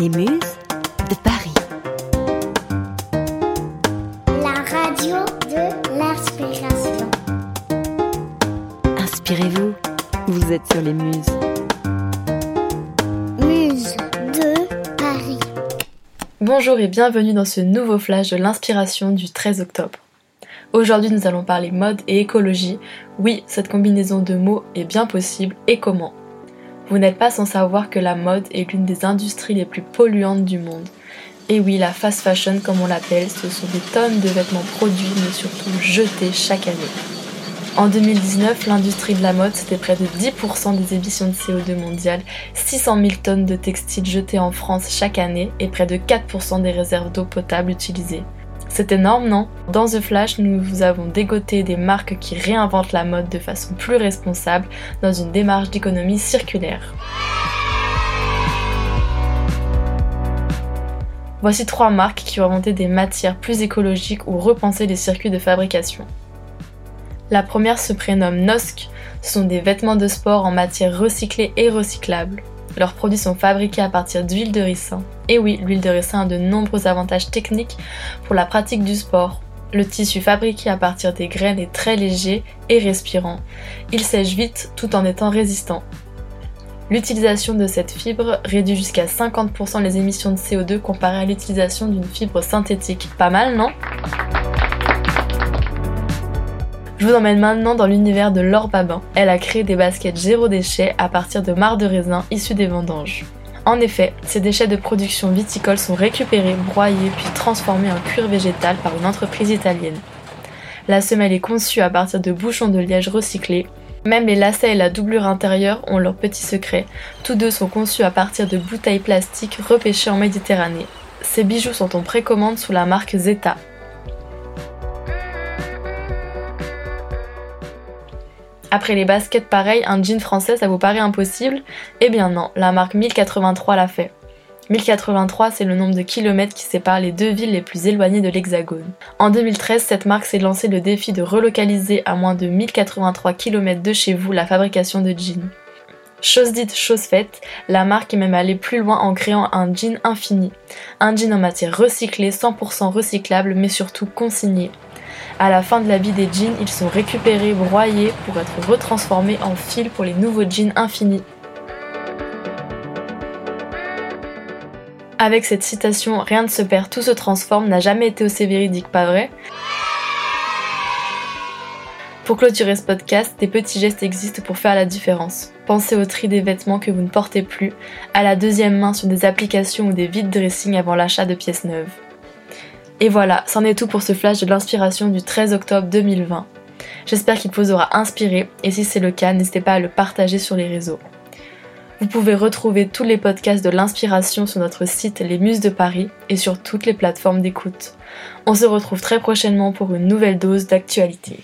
Les Muses de Paris. La radio de l'inspiration. Inspirez-vous, vous êtes sur les Muses. Muse de Paris. Bonjour et bienvenue dans ce nouveau flash de l'inspiration du 13 octobre. Aujourd'hui nous allons parler mode et écologie. Oui, cette combinaison de mots est bien possible et comment? Vous n'êtes pas sans savoir que la mode est l'une des industries les plus polluantes du monde. Et oui, la fast fashion comme on l'appelle, ce sont des tonnes de vêtements produits mais surtout jetés chaque année. En 2019, l'industrie de la mode, c'était près de 10% des émissions de CO2 mondiales, 600 000 tonnes de textiles jetés en France chaque année et près de 4% des réserves d'eau potable utilisées. C'est énorme, non? Dans The Flash, nous vous avons dégoté des marques qui réinventent la mode de façon plus responsable dans une démarche d'économie circulaire. Voici trois marques qui ont inventé des matières plus écologiques ou repensé les circuits de fabrication. La première se prénomme Nosk, ce sont des vêtements de sport en matière recyclée et recyclable. Leurs produits sont fabriqués à partir d'huile de ricin. Et oui, l'huile de ricin a de nombreux avantages techniques pour la pratique du sport. Le tissu fabriqué à partir des graines est très léger et respirant. Il sèche vite tout en étant résistant. L'utilisation de cette fibre réduit jusqu'à 50% les émissions de CO2 comparé à l'utilisation d'une fibre synthétique. Pas mal, non? Je vous emmène maintenant dans l'univers de Laure Babin. Elle a créé des baskets zéro déchet à partir de marc de raisin issus des vendanges. En effet, ces déchets de production viticole sont récupérés, broyés puis transformés en cuir végétal par une entreprise italienne. La semelle est conçue à partir de bouchons de liège recyclés. Même les lacets et la doublure intérieure ont leurs petits secrets. Tous deux sont conçus à partir de bouteilles plastiques repêchées en Méditerranée. Ces bijoux sont en précommande sous la marque Zeta. Après les baskets pareilles, un jean français, ça vous paraît impossible? Eh bien non, la marque 1083 l'a fait. 1083, c'est le nombre de kilomètres qui séparent les deux villes les plus éloignées de l'Hexagone. En 2013, cette marque s'est lancée le défi de relocaliser à moins de 1083 km de chez vous la fabrication de jeans. Chose dite, chose faite, la marque est même allée plus loin en créant un jean infini. Un jean en matière recyclée, 100% recyclable, mais surtout consigné. À la fin de la vie des jeans, ils sont récupérés, broyés pour être retransformés en fil pour les nouveaux jeans infinis. Avec cette citation Rien ne se perd, tout se transforme n'a jamais été aussi véridique, pas vrai? Pour clôturer ce podcast, des petits gestes existent pour faire la différence. Pensez au tri des vêtements que vous ne portez plus, à la deuxième main sur des applications ou des vide dressing avant l'achat de pièces neuves. Et voilà, c'en est tout pour ce flash de l'inspiration du 13 octobre 2020. J'espère qu'il vous aura inspiré et si c'est le cas, n'hésitez pas à le partager sur les réseaux. Vous pouvez retrouver tous les podcasts de l'inspiration sur notre site Les Muses de Paris et sur toutes les plateformes d'écoute. On se retrouve très prochainement pour une nouvelle dose d'actualité.